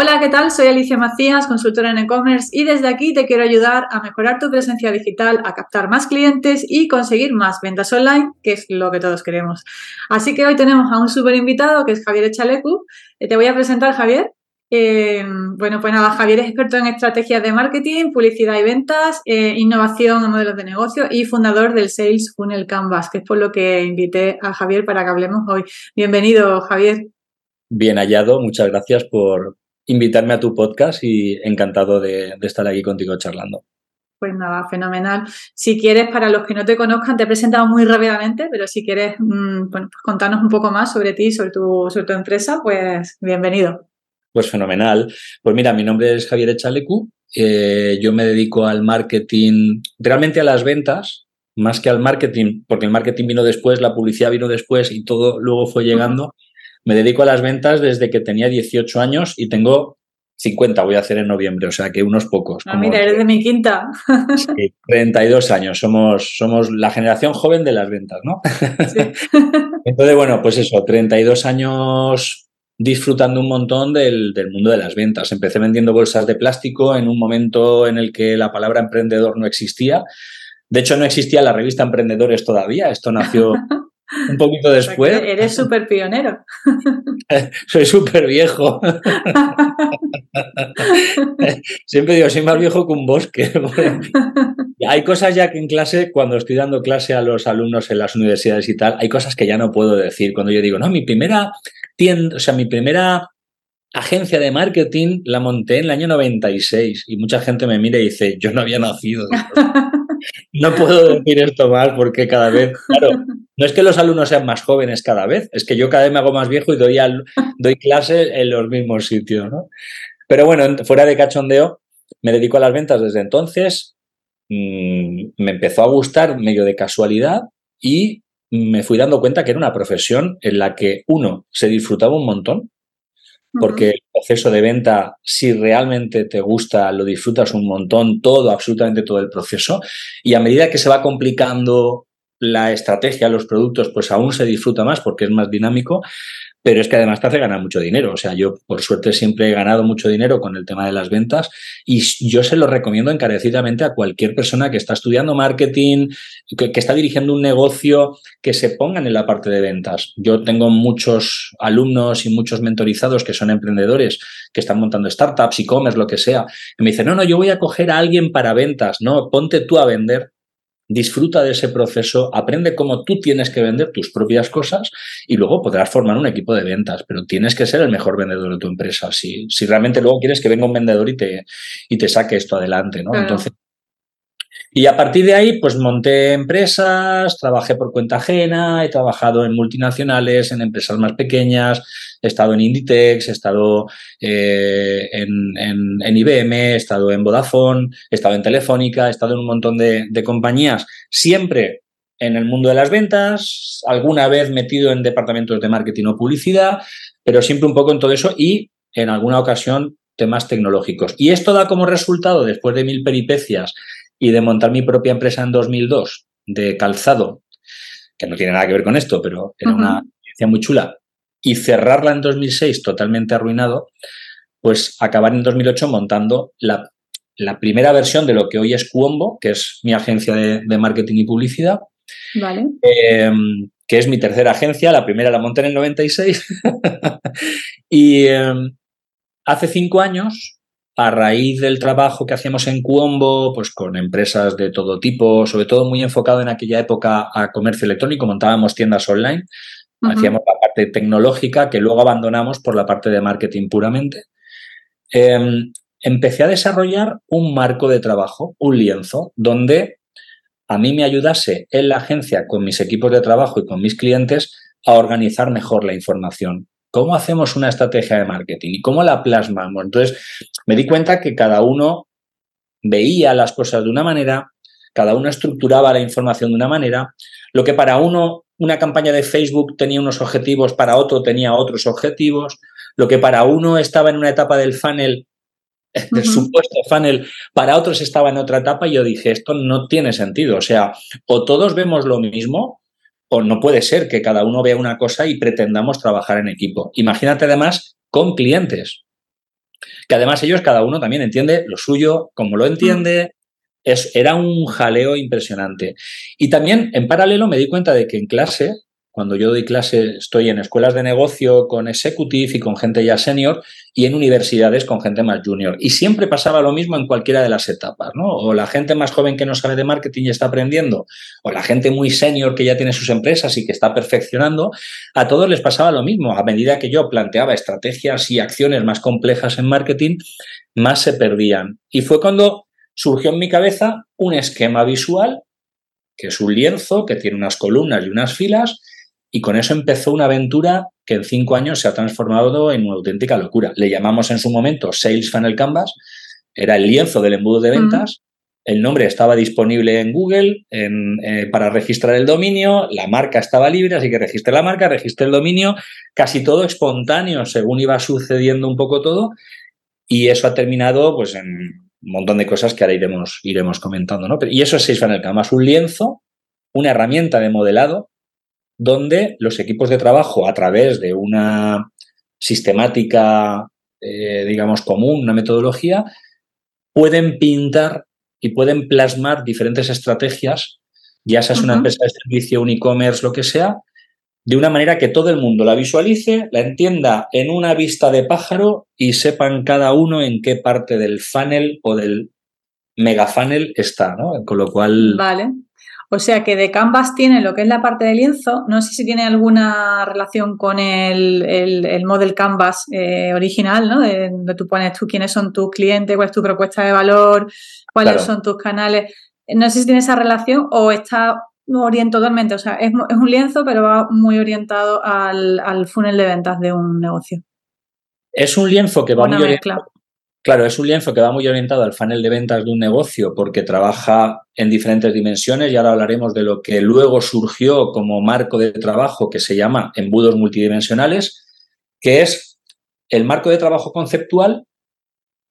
Hola, ¿qué tal? Soy Alicia Macías, consultora en e-commerce y desde aquí te quiero ayudar a mejorar tu presencia digital, a captar más clientes y conseguir más ventas online, que es lo que todos queremos. Así que hoy tenemos a un súper invitado que es Javier Echalecu. Eh, te voy a presentar, Javier. Eh, bueno, pues nada, Javier es experto en estrategias de marketing, publicidad y ventas, eh, innovación en modelos de negocio y fundador del Sales Funnel Canvas, que es por lo que invité a Javier para que hablemos hoy. Bienvenido, Javier. Bien hallado, muchas gracias por, invitarme a tu podcast y encantado de, estar aquí contigo charlando. Pues nada, fenomenal. Si quieres, para los que no te conozcan, te he presentado muy rápidamente, pero si quieres mm, pues contarnos un poco más sobre ti, sobre tu, sobre tu empresa, pues bienvenido. Pues fenomenal. Pues mira, mi nombre es Javier Echalecu. Eh, yo me dedico al marketing, realmente a las ventas, más que al marketing, porque el marketing vino después, la publicidad vino después y todo luego fue llegando. Me dedico a las ventas desde que tenía 18 años y tengo 50, voy a hacer en noviembre, o sea que unos pocos. Ah, mira, eres de mi quinta. Sí, 32 años, somos, somos la generación joven de las ventas, ¿no? Sí. Entonces, bueno, pues eso, 32 años disfrutando un montón del, del, mundo de las ventas. Empecé vendiendo bolsas de plástico en un momento en el que la palabra emprendedor no existía. De hecho, no existía la revista Emprendedores todavía. Esto nació un poquito después. eres súper pionero. soy súper viejo. Siempre digo, soy más viejo que un bosque. hay cosas ya que en clase, cuando estoy dando clase a los alumnos en las universidades y tal, hay cosas que ya no puedo decir. Cuando yo digo, no, mi primera tienda, o sea, mi primera agencia de marketing la monté en el año 96 y mucha gente me mira y dice, yo no había nacido. no puedo decir esto más porque cada vez, claro, no es que los alumnos sean más jóvenes cada vez, es que yo cada vez me hago más viejo y doy, al, doy clase en los mismos sitios, ¿no? Pero bueno, fuera de cachondeo, me dedico a las ventas desde entonces, mm, me empezó a gustar medio de casualidad y me fui dando cuenta que era una profesión en la que uno se disfrutaba un montón, porque el proceso de venta, si realmente te gusta, lo disfrutas un montón, todo, absolutamente todo el proceso, y a medida que se va complicando la estrategia, los productos, pues aún se disfruta más porque es más dinámico, pero es que además te hace ganar mucho dinero. O sea, yo por suerte siempre he ganado mucho dinero con el tema de las ventas y yo se lo recomiendo encarecidamente a cualquier persona que está estudiando marketing, que, está dirigiendo un negocio, que se pongan en la parte de ventas. Yo tengo muchos alumnos y muchos mentorizados que son emprendedores, que están montando startups, e-commerce, lo que sea. Y me dicen, no, no, yo voy a coger a alguien para ventas. No, ponte tú a vender disfruta de ese proceso, aprende cómo tú tienes que vender tus propias cosas y luego podrás formar un equipo de ventas, pero tienes que ser el mejor vendedor de tu empresa. Si, si realmente luego quieres que venga un vendedor y te, y te saque esto adelante, ¿no? Entonces, y a partir de ahí, pues monté empresas, trabajé por cuenta ajena, he trabajado en multinacionales, en empresas más pequeñas, he estado en Inditex, he estado eh, en, IBM, he estado en Vodafone, he estado en Telefónica, he estado en un montón de compañías, siempre en el mundo de las ventas, alguna vez metido en departamentos de marketing o publicidad, pero siempre un poco en todo eso y en alguna ocasión temas tecnológicos. Y esto da como resultado, después de mil peripecias y de montar mi propia empresa en 2002 de calzado, que no tiene nada que ver con esto, pero era una experiencia muy chula, y cerrarla en 2006 totalmente arruinado, pues acabar en 2008 montando la, primera versión de lo que hoy es Cuombo, que es mi agencia de, marketing y publicidad. Vale. Em, que es mi tercera agencia, la primera la monté en el 96. y em, hace cinco años a raíz del trabajo que hacíamos en Cuombo, pues con empresas de todo tipo, sobre todo muy enfocado en aquella época a comercio electrónico, montábamos tiendas online, hacíamos la parte tecnológica que luego abandonamos por la parte de marketing puramente. Em, empecé a desarrollar un marco de trabajo, un lienzo, donde a mí me ayudase en la agencia con mis equipos de trabajo y con mis clientes a organizar mejor la información. ¿Cómo hacemos una estrategia de marketing y cómo la plasmamos? Entonces, me di cuenta que cada uno veía las cosas de una manera, cada uno estructuraba la información de una manera, lo que para uno una campaña de Facebook tenía unos objetivos, para otro tenía otros objetivos, lo que para uno estaba en una etapa del funnel, del supuesto funnel, para otros estaba en otra etapa y yo dije, esto no tiene sentido, o sea, o todos vemos lo mismo o no puede ser que cada uno vea una cosa y pretendamos trabajar en equipo. Imagínate además con clientes. que además ellos cada uno también entiende lo suyo, como lo entiende. Es, era un jaleo impresionante. Y también en paralelo me di cuenta de que en clase cuando yo doy clase, estoy en escuelas de negocio con executive y con gente ya senior y en universidades con gente más junior. Y siempre pasaba lo mismo en cualquiera de las etapas, ¿no? O la gente más joven que no sabe de marketing y está aprendiendo, o la gente muy senior que ya tiene sus empresas y que está perfeccionando, a todos les pasaba lo mismo. A medida que yo planteaba estrategias y acciones más complejas en marketing, más se perdían. Y fue cuando surgió en mi cabeza un esquema visual, que es un lienzo que tiene unas columnas y unas filas, y con eso empezó una aventura que en cinco años se ha transformado en una auténtica locura. Le llamamos en su momento Sales Funnel Canvas, era el lienzo del embudo de ventas. El nombre estaba disponible en Google eh, para registrar el dominio, la marca estaba libre, así que registré la marca, registré el dominio, casi todo espontáneo según iba sucediendo un poco todo. Y eso ha terminado pues, en un montón de cosas que ahora iremos, iremos comentando. ¿no? Y eso es Sales Funnel Canvas, un lienzo, una herramienta de modelado donde los equipos de trabajo, a través de una sistemática, eh, digamos, común, una metodología, pueden pintar y pueden plasmar diferentes estrategias, ya sea una empresa de servicio, un e-commerce, lo que sea, de una manera que todo el mundo la visualice, la entienda en una vista de pájaro y sepan cada uno en qué parte del funnel o del mega funnel está, ¿no? Con lo cual... Vale. O sea que de Canvas tiene lo que es la parte de lienzo. No sé si tiene alguna relación con el, el, model Canvas eh, original, ¿no? De, donde tú pones tú quiénes son tus clientes, cuál es tu propuesta de valor, cuáles son tus canales. No sé si tiene esa relación o está orientado totalmente. O sea, es, un lienzo, pero va muy orientado al, al, funnel de ventas de un negocio. Es un lienzo que va muy orientado Claro, es un lienzo que va muy orientado al funnel de ventas de un negocio porque trabaja en diferentes dimensiones y ahora hablaremos de lo que luego surgió como marco de trabajo que se llama embudos multidimensionales, que es el marco de trabajo conceptual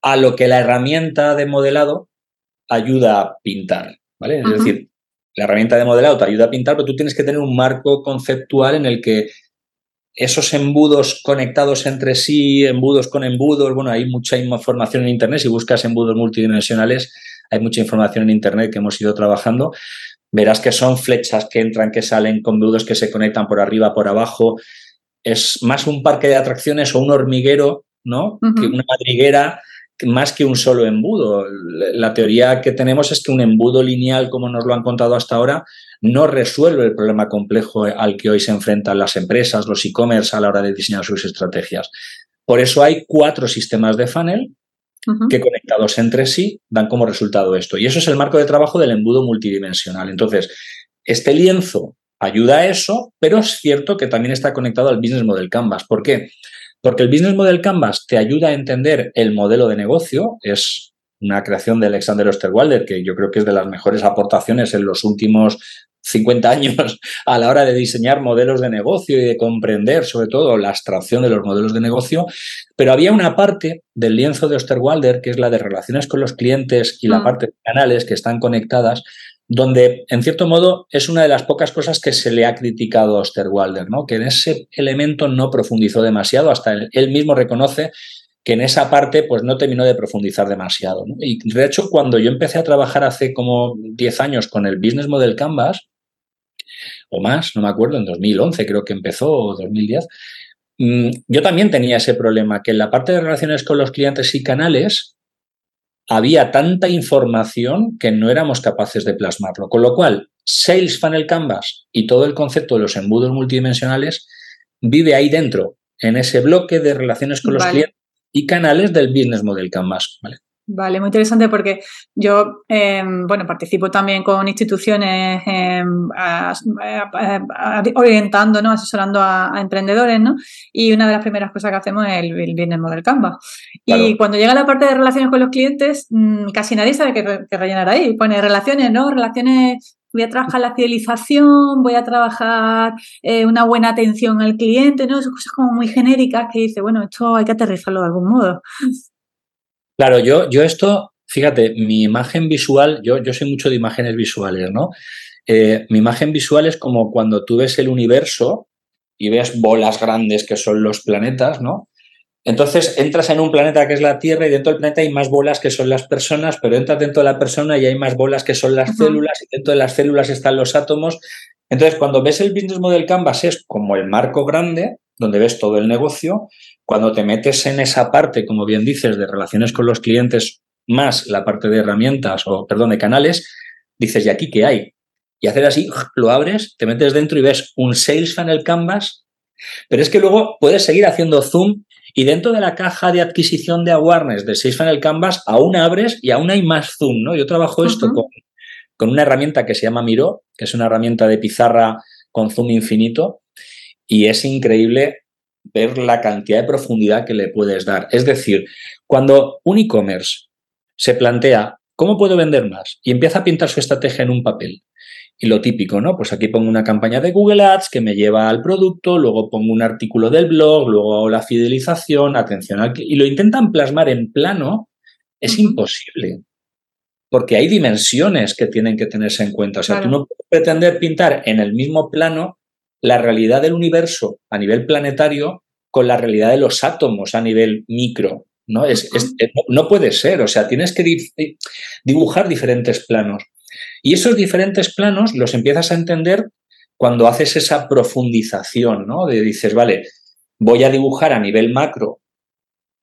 a lo que la herramienta de modelado ayuda a pintar, ¿vale? Es decir, la herramienta de modelado te ayuda a pintar, pero tú tienes que tener un marco conceptual en el que esos embudos conectados entre sí, embudos con embudos, bueno, hay mucha información en Internet, si buscas embudos multidimensionales, hay mucha información en Internet que hemos ido trabajando, verás que son flechas que entran, que salen, con embudos que se conectan por arriba, por abajo, es más un parque de atracciones o un hormiguero, ¿no? Que una madriguera más que un solo embudo. La teoría que tenemos es que un embudo lineal, como nos lo han contado hasta ahora, no resuelve el problema complejo al que hoy se enfrentan las empresas, los e-commerce a la hora de diseñar sus estrategias. Por eso hay cuatro sistemas de funnel que conectados entre sí dan como resultado esto. Y eso es el marco de trabajo del embudo multidimensional. Entonces, este lienzo ayuda a eso, pero es cierto que también está conectado al Business Model Canvas. ¿Por qué? Porque el Business Model Canvas te ayuda a entender el modelo de negocio, es una creación de Alexander Osterwalder, que yo creo que es de las mejores aportaciones en los últimos 50 años a la hora de diseñar modelos de negocio y de comprender sobre todo la abstracción de los modelos de negocio, pero había una parte del lienzo de Osterwalder, que es la de relaciones con los clientes y la mm. parte de canales que están conectadas, donde en cierto modo es una de las pocas cosas que se le ha criticado a Osterwalder, ¿no? que en ese elemento no profundizó demasiado, hasta él, mismo reconoce que en esa parte pues no terminó de profundizar demasiado. Y de hecho, cuando yo empecé a trabajar hace como 10 años con el Business Model Canvas, o más, no me acuerdo, en 2011 creo que empezó, o 2010, mm, yo también tenía ese problema, que en la parte de relaciones con los clientes y canales había tanta información que no éramos capaces de plasmarlo. Con lo cual, Sales Funnel Canvas y todo el concepto de los embudos multidimensionales vive ahí dentro, en ese bloque de relaciones con los clientes y canales del Business Model Canvas. ¿vale? Vale, muy interesante porque yo, em, bueno, participo también con instituciones em, orientando, ¿no? Asesorando a, emprendedores, ¿no? Y una de las primeras cosas que hacemos es el, Business Model Canvas. Y cuando llega la parte de relaciones con los clientes, mm, casi nadie sabe qué, rellenar ahí. Pone relaciones, ¿no? Relaciones voy a trabajar la fidelización, voy a trabajar eh, una buena atención al cliente, ¿no? Esas cosas como muy genéricas que dice, bueno, esto hay que aterrizarlo de algún modo. Claro, yo, yo esto, fíjate, mi imagen visual, yo, yo soy mucho de imágenes visuales, ¿no? Eh, mi imagen visual es como cuando tú ves el universo y ves bolas grandes que son los planetas, ¿no? Entonces entras en un planeta que es la Tierra y dentro del planeta hay más bolas que son las personas, pero entras dentro de la persona y hay más bolas que son las células y dentro de las células están los átomos. Entonces cuando ves el Business Model Canvas es como el marco grande donde ves todo el negocio. Cuando te metes en esa parte, como bien dices, de relaciones con los clientes más la parte de herramientas o, perdón, de canales, dices, ¿y aquí qué hay? Y hacer así, lo abres, te metes dentro y ves un Sales Funnel Canvas, pero es que luego puedes seguir haciendo zoom y dentro de la caja de adquisición de awareness de Sales Funnel Canvas aún abres y aún hay más zoom, ¿no? Yo trabajo esto con, con una herramienta que se llama Miro, que es una herramienta de pizarra con zoom infinito y es increíble ver la cantidad de profundidad que le puedes dar. Es decir, cuando un e-commerce se plantea, ¿cómo puedo vender más? Y empieza a pintar su estrategia en un papel. Y lo típico, ¿no? Pues aquí pongo una campaña de Google Ads que me lleva al producto, luego pongo un artículo del blog, luego la fidelización, atención al y lo intentan plasmar en plano, es imposible. Porque hay dimensiones que tienen que tenerse en cuenta. O sea, tú no puedes pretender pintar en el mismo plano la realidad del universo a nivel planetario con la realidad de los átomos a nivel micro. ¿no? Es, no puede ser, o sea, tienes que dibujar diferentes planos. Y esos diferentes planos los empiezas a entender cuando haces esa profundización, ¿no? De dices, vale, voy a dibujar a nivel macro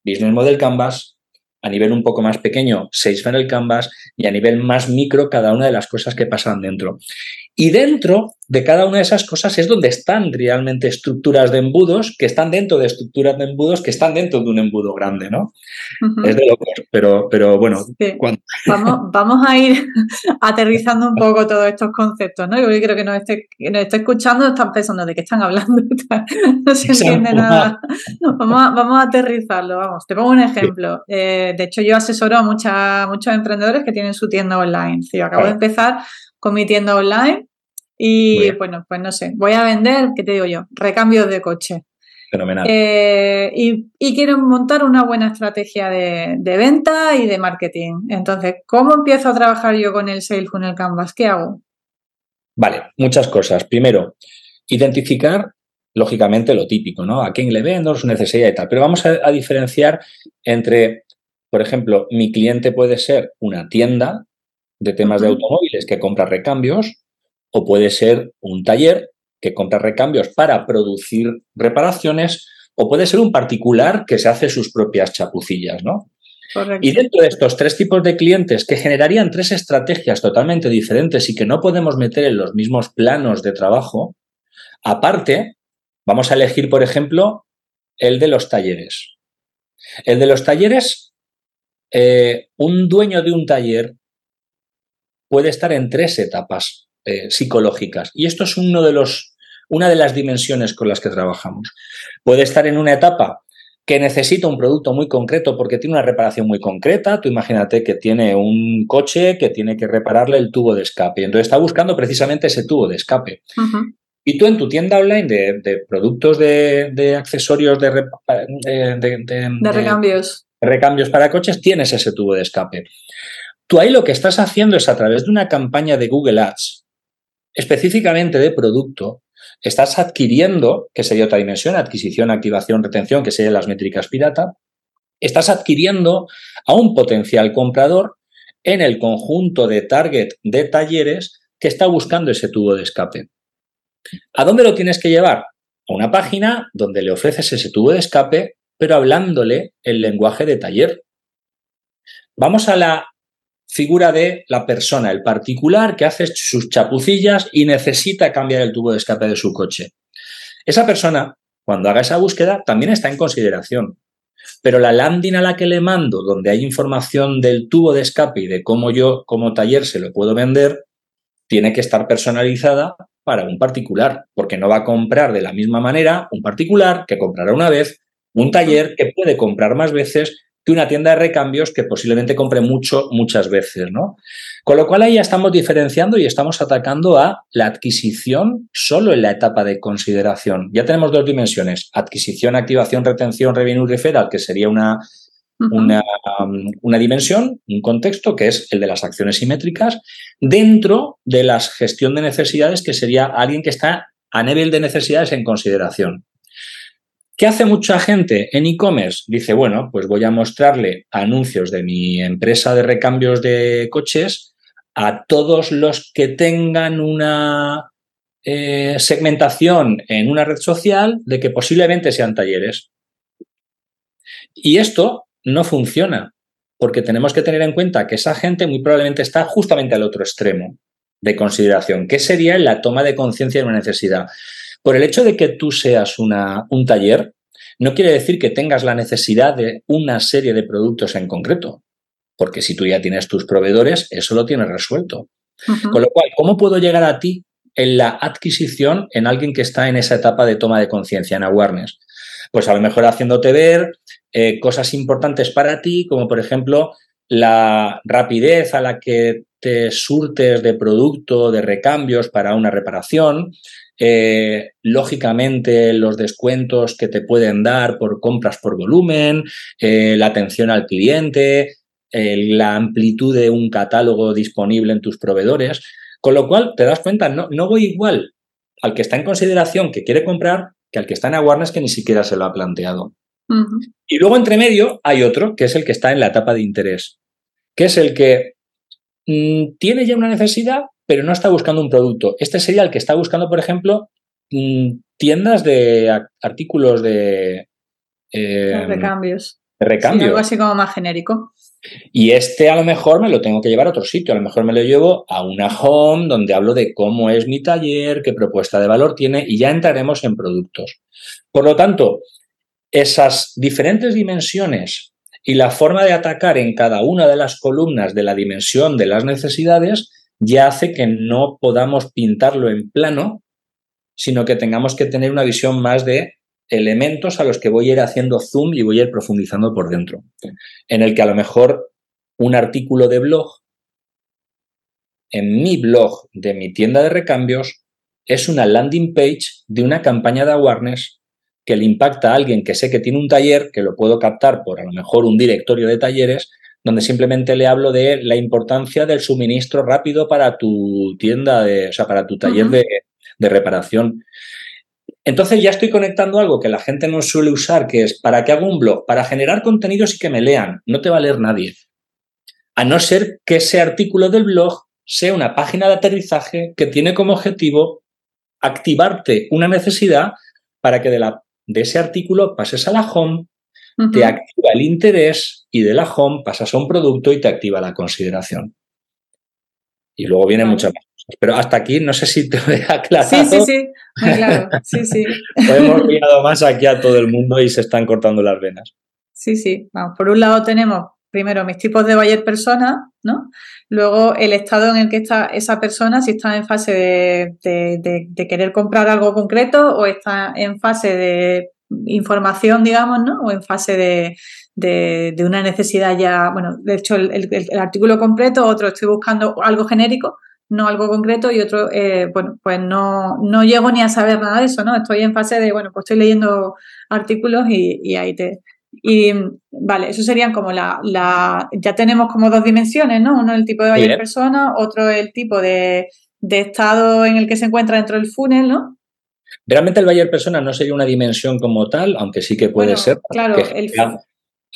Business Model Canvas, a nivel un poco más pequeño Sales Funnel Canvas y a nivel más micro cada una de las cosas que pasan dentro. Y dentro de cada una de esas cosas es donde están realmente estructuras de embudos que están dentro de estructuras de embudos que están dentro de un embudo grande, ¿no? Es de locos, pero, pero bueno. Vamos, vamos a ir aterrizando un poco todos estos conceptos, ¿no? Yo creo que nos esté, nos esté escuchando, están pensando de qué están hablando, no se entiende nada. Vamos a, vamos a aterrizarlo, vamos. Te pongo un ejemplo. Eh, de hecho, yo asesoro a mucha, muchos emprendedores que tienen su tienda online. Sí, acabo de empezar con mi tienda online y bueno, pues no sé, voy a vender, ¿qué te digo yo? Recambios de coche. Fenomenal. Eh, y, quiero montar una buena estrategia de, venta y de marketing. Entonces, ¿cómo empiezo a trabajar yo con el Sales el Canvas? ¿Qué hago? Vale, muchas cosas. Primero, identificar, lógicamente, lo típico, ¿no? A quién le vendo, su necesidad y tal. Pero vamos a diferenciar entre, por ejemplo, mi cliente puede ser una tienda de temas de automóviles que compra recambios o puede ser un taller que compra recambios para producir reparaciones o puede ser un particular que se hace sus propias chapucillas, ¿no? Y dentro de estos tres tipos de clientes que generarían tres estrategias totalmente diferentes y que no podemos meter en los mismos planos de trabajo, aparte, vamos a elegir, por ejemplo, el de los talleres. El de los talleres, eh, un dueño de un taller puede estar en tres etapas eh, psicológicas. Y esto es uno de los, una de las dimensiones con las que trabajamos. Puede estar en una etapa que necesita un producto muy concreto porque tiene una reparación muy concreta. Tú imagínate que tiene un coche que tiene que repararle el tubo de escape. Entonces está buscando precisamente ese tubo de escape. Y tú en tu tienda online de, productos de, accesorios de, de, recambios. recambios para coches tienes ese tubo de escape. Tú ahí lo que estás haciendo es a través de una campaña de Google Ads, específicamente de producto, estás adquiriendo, que sería otra dimensión, adquisición, activación, retención, que serían las métricas pirata, estás adquiriendo a un potencial comprador en el conjunto de target de talleres que está buscando ese tubo de escape. ¿A dónde lo tienes que llevar? A una página donde le ofreces ese tubo de escape, pero hablándole el lenguaje de taller. Vamos a la figura de la persona, el particular que hace sus chapucillas y necesita cambiar el tubo de escape de su coche. Esa persona, cuando haga esa búsqueda, también está en consideración. Pero la landing a la que le mando, donde hay información del tubo de escape y de cómo yo como taller se lo puedo vender, tiene que estar personalizada para un particular, porque no va a comprar de la misma manera un particular que comprará una vez, un taller que puede comprar más veces que una tienda de recambios que posiblemente compre mucho muchas veces, ¿no? Con lo cual ahí ya estamos diferenciando y estamos atacando a la adquisición solo en la etapa de consideración. Ya tenemos dos dimensiones, adquisición, activación, retención, revenue referral, que sería una, una, una, dimensión, un contexto, que es el de las acciones simétricas, dentro de la gestión de necesidades, que sería alguien que está a nivel de necesidades en consideración. ¿Qué hace mucha gente en e-commerce? Dice, bueno, pues voy a mostrarle anuncios de mi empresa de recambios de coches a todos los que tengan una eh, segmentación en una red social de que posiblemente sean talleres. Y esto no funciona, porque tenemos que tener en cuenta que esa gente muy probablemente está justamente al otro extremo de consideración, que sería la toma de conciencia de una necesidad. Por el hecho de que tú seas una, un taller, no quiere decir que tengas la necesidad de una serie de productos en concreto, porque si tú ya tienes tus proveedores, eso lo tienes resuelto. Con lo cual, ¿cómo puedo llegar a ti en la adquisición en alguien que está en esa etapa de toma de conciencia, en awareness? Pues a lo mejor haciéndote ver eh, cosas importantes para ti, como por ejemplo la rapidez a la que te surtes de producto, de recambios para una reparación, eh, lógicamente los descuentos que te pueden dar por compras por volumen, eh, la atención al cliente, la amplitud de un catálogo disponible en tus proveedores, con lo cual te das cuenta, no, no voy igual al que está en consideración que quiere comprar que al que está en awareness que ni siquiera se lo ha planteado. Y luego entre medio hay otro, que es el que está en la etapa de interés, que es el que mm, tiene ya una necesidad, pero no está buscando un producto. Este sería el que está buscando, por ejemplo, mm, tiendas de artículos de... Eh, recambios. De recambio. algo así como más genérico. Y este a lo mejor me lo tengo que llevar a otro sitio, a lo mejor me lo llevo a una home donde hablo de cómo es mi taller, qué propuesta de valor tiene y ya entraremos en productos. Por lo tanto, esas diferentes dimensiones y la forma de atacar en cada una de las columnas de la dimensión de las necesidades ya hace que no podamos pintarlo en plano, sino que tengamos que tener una visión más de elementos a los que voy a ir haciendo zoom y voy a ir profundizando por dentro. En el que a lo mejor un artículo de blog en mi blog de mi tienda de recambios es una landing page de una campaña de awareness que le impacta a alguien que sé que tiene un taller, que lo puedo captar por a lo mejor un directorio de talleres, donde simplemente le hablo de la importancia del suministro rápido para tu tienda, de, o sea, para tu taller de, de reparación. Entonces ya estoy conectando algo que la gente no suele usar, que es para que hago un blog, para generar contenidos y que me lean. No te va a leer nadie. A no ser que ese artículo del blog sea una página de aterrizaje que tiene como objetivo activarte una necesidad para que de, la, de ese artículo pases a la home, te activa el interés y de la home pasas a un producto y te activa la consideración. Y luego vienen muchas más pero hasta aquí no sé si te he aclarado. Sí, sí, sí, muy claro. Sí, sí. hemos mirado más aquí a todo el mundo y se están cortando las venas. Sí, sí. Vamos, por un lado tenemos primero mis tipos de buyer persona, ¿no? Luego el estado en el que está esa persona, si está en fase de, de, querer comprar algo concreto o está en fase de información, digamos, ¿no? O en fase de, de, una necesidad ya, bueno, de hecho el, el, artículo completo, otro estoy buscando algo genérico, no algo concreto y otro, eh, bueno, pues no, no llego ni a saber nada de eso, ¿no? Estoy en fase de, bueno, pues estoy leyendo artículos y, ahí te... Y vale, eso serían como la, la, ya tenemos como dos dimensiones, ¿no? Uno el tipo de buyer persona, otro el tipo de, de, estado en el que se encuentra dentro del funnel, ¿no? Realmente el buyer persona no sería una dimensión como tal, aunque sí que puede ser. Claro, el,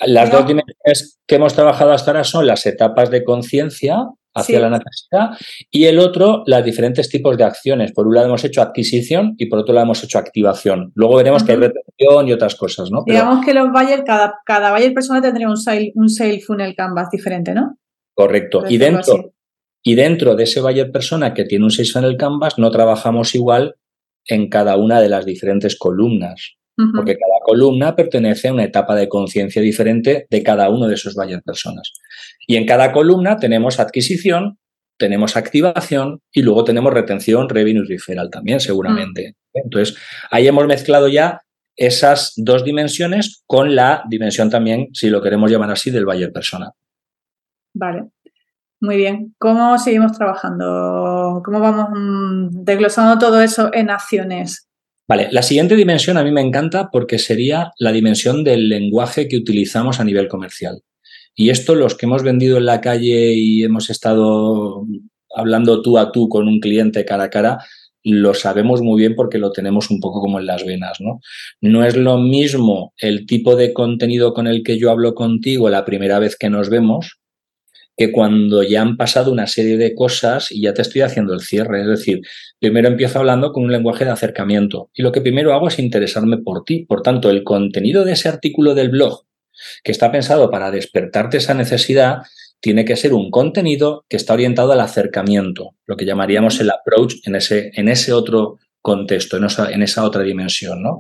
las dos dimensiones que hemos trabajado hasta ahora son las etapas de conciencia hacia la necesidad y el otro, los diferentes tipos de acciones. Por un lado hemos hecho adquisición y por otro lado hemos hecho activación. Luego veremos que hay retención y otras cosas, ¿no? Digamos que los buyer, cada, cada buyer persona tendría un sale, un sale funnel canvas diferente, ¿no? Correcto. Y dentro, y dentro de ese buyer persona que tiene un sales funnel canvas, no trabajamos igual en cada una de las diferentes columnas porque cada columna pertenece a una etapa de conciencia diferente de cada uno de esos varias personas. Y en cada columna tenemos adquisición, tenemos activación y luego tenemos retención, revenue referral también, seguramente. Mm. Entonces, ahí hemos mezclado ya esas dos dimensiones con la dimensión también, si lo queremos llamar así, del buyer persona. Vale. Muy bien. ¿Cómo seguimos trabajando? ¿Cómo vamos mm, desglosando todo eso en acciones? Vale, la siguiente dimensión a mí me encanta porque sería la dimensión del lenguaje que utilizamos a nivel comercial. Y esto los que hemos vendido en la calle y hemos estado hablando tú a tú con un cliente cara a cara, lo sabemos muy bien porque lo tenemos un poco como en las venas, ¿no? No es lo mismo el tipo de contenido con el que yo hablo contigo la primera vez que nos vemos que cuando ya han pasado una serie de cosas y ya te estoy haciendo el cierre. Es decir, primero empiezo hablando con un lenguaje de acercamiento y lo que primero hago es interesarme por ti. Por tanto, el contenido de ese artículo del blog que está pensado para despertarte esa necesidad tiene que ser un contenido que está orientado al acercamiento, lo que llamaríamos el approach en ese, en ese otro contexto, en esa, en esa, otra dimensión. ¿no?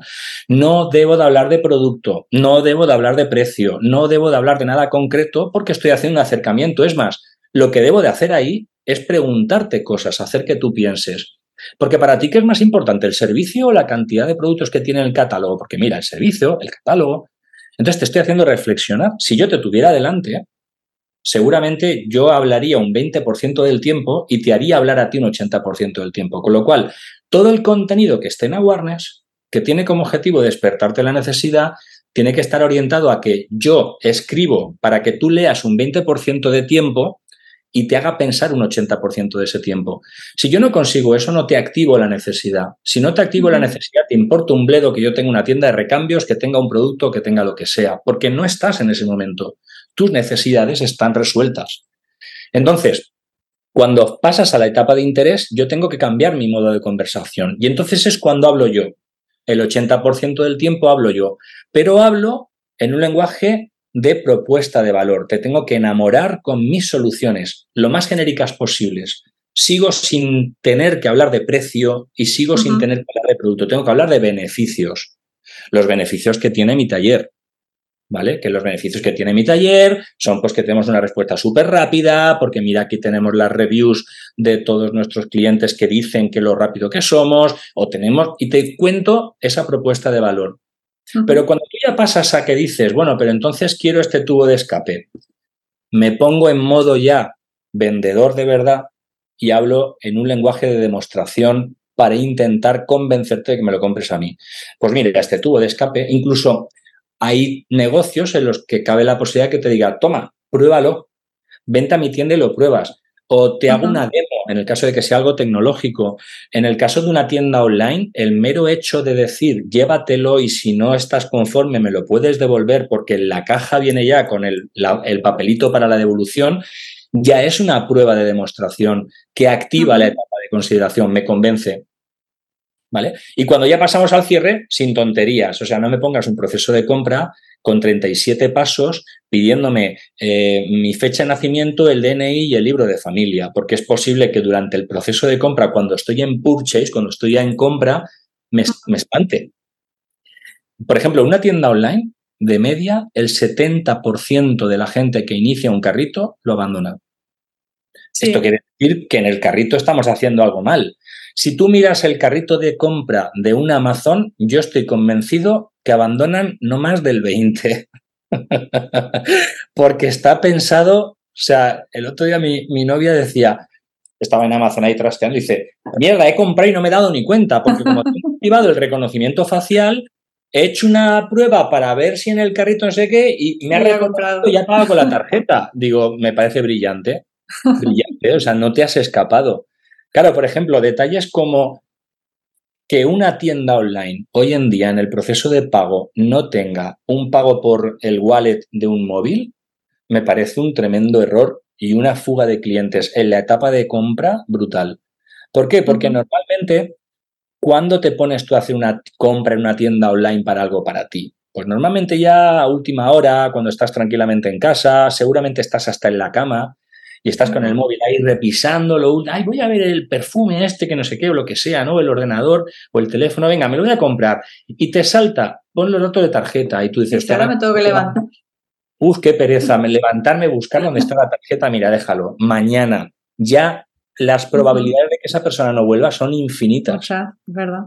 no debo de hablar de producto, no debo de hablar de precio, no debo de hablar de nada concreto porque estoy haciendo un acercamiento. Es más, lo que debo de hacer ahí es preguntarte cosas, hacer que tú pienses. Porque para ti, ¿qué es más importante, el servicio o la cantidad de productos que tiene el catálogo? Porque mira, el servicio, el catálogo. Entonces te estoy haciendo reflexionar. Si yo te tuviera delante, seguramente yo hablaría un 20% del tiempo y te haría hablar a ti un 80% del tiempo. Con lo cual, todo el contenido que esté en Awareness, que tiene como objetivo despertarte la necesidad, tiene que estar orientado a que yo escribo para que tú leas un 20% de tiempo y te haga pensar un 80% de ese tiempo. Si yo no consigo eso, no te activo la necesidad. Si no te activo la necesidad, te importa un bledo que yo tenga una tienda de recambios, que tenga un producto, que tenga lo que sea, porque no estás en ese momento tus necesidades están resueltas. Entonces, cuando pasas a la etapa de interés, yo tengo que cambiar mi modo de conversación. Y entonces es cuando hablo yo. El 80% del tiempo hablo yo. Pero hablo en un lenguaje de propuesta de valor. Te tengo que enamorar con mis soluciones, lo más genéricas posibles. Sigo sin tener que hablar de precio y sigo sin tener que hablar de producto. Tengo que hablar de beneficios. Los beneficios que tiene mi taller. ¿Vale? Que los beneficios que tiene mi taller son pues que tenemos una respuesta súper rápida, porque mira aquí tenemos las reviews de todos nuestros clientes que dicen que lo rápido que somos, o tenemos, y te cuento esa propuesta de valor. Pero cuando tú ya pasas a que dices, bueno, pero entonces quiero este tubo de escape, me pongo en modo ya vendedor de verdad y hablo en un lenguaje de demostración para intentar convencerte de que me lo compres a mí. Pues mira, este tubo de escape, incluso hay negocios en los que cabe la posibilidad que te diga, toma, pruébalo, vente a mi tienda y lo pruebas. O te hago una demo, en el caso de que sea algo tecnológico. En el caso de una tienda online, el mero hecho de decir, llévatelo y si no estás conforme me lo puedes devolver porque la caja viene ya con el, el papelito para la devolución, ya es una prueba de demostración que activa la etapa de consideración, me convence. ¿Vale? Y cuando ya pasamos al cierre, sin tonterías, o sea, no me pongas un proceso de compra con 37 pasos pidiéndome eh, mi fecha de nacimiento, el DNI y el libro de familia, porque es posible que durante el proceso de compra, cuando estoy en purchase, cuando estoy ya en compra, me, espante. Por ejemplo, una tienda online, de media, el 70% de la gente que inicia un carrito lo abandona. Esto quiere decir que en el carrito estamos haciendo algo mal. Si tú miras el carrito de compra de un Amazon, yo estoy convencido que abandonan no más del 20. Porque está pensado, o sea, el otro día mi, novia decía, estaba en Amazon ahí trasteando, y dice, mierda, he comprado y no me he dado ni cuenta, porque como tengo activado el reconocimiento facial, he hecho una prueba para ver si en el carrito no sé qué y, me ha recomprado y ya pagado con la tarjeta. Digo, me parece brillante, brillante, o sea, no te has escapado. Claro, por ejemplo, detalles como que una tienda online hoy en día en el proceso de pago no tenga un pago por el wallet de un móvil, me parece un tremendo error y una fuga de clientes en la etapa de compra brutal. ¿Por qué? Porque normalmente, cuando te pones tú a hacer una compra en una tienda online para algo para ti? Pues normalmente ya a última hora, cuando estás tranquilamente en casa, seguramente estás hasta en la cama y estás con el móvil ahí repisándolo, ay, voy a ver el perfume este que no sé qué o lo que sea, ¿no? El ordenador o el teléfono, venga, me lo voy a comprar. Y te salta, pon los datos de tarjeta y tú dices... ahora me tengo que levantar. Uf, qué pereza, levantarme, buscar dónde está la tarjeta, mira, déjalo. Mañana ya las probabilidades de que esa persona no vuelva son infinitas. O sea, verdad.